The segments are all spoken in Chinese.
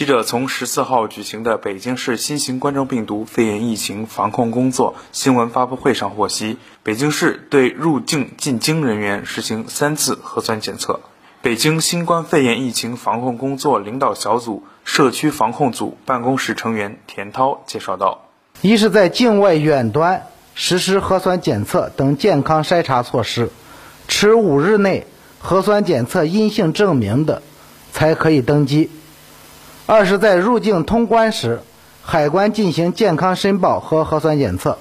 记者从十四号举行的北京市新型冠状病毒肺炎疫情防控工作新闻发布会上获悉，北京市对入境进京人员实行三次核酸检测。北京新冠肺炎疫情防控工作领导小组社区防控组办公室成员田涛介绍道：“一是，在境外远端实施核酸检测等健康筛查措施，持五日内核酸检测阴性证明的，才可以登机；二是，在入境通关时，海关进行健康申报和核酸检测；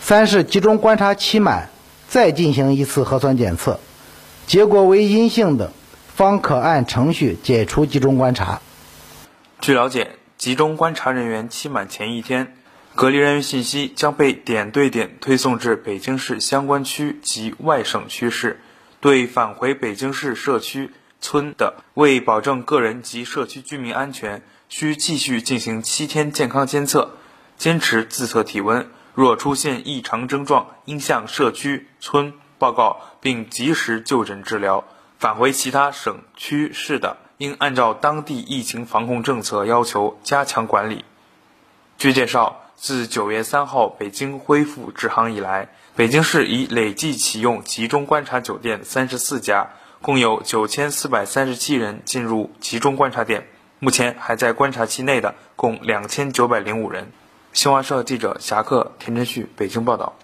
三是，集中观察期满，再进行一次核酸检测。”结果为阴性的，方可按程序解除集中观察。据了解，集中观察人员期满前一天，隔离人员信息将被点对点推送至北京市相关区及外省区市。对返回北京市社区村的，为保证个人及社区居民安全，需继续进行七天健康监测，坚持自测体温。若出现异常症状，应向社区村。报告并及时就诊治疗。返回其他省区市的，应按照当地疫情防控政策要求加强管理。据介绍，自九月三号北京恢复直航以来，北京市已累计启用集中观察酒店三十四家，共有九千四百三十七人进入集中观察点。目前还在观察期内的共两千九百零五人。新华社记者侠客田晨旭北京报道。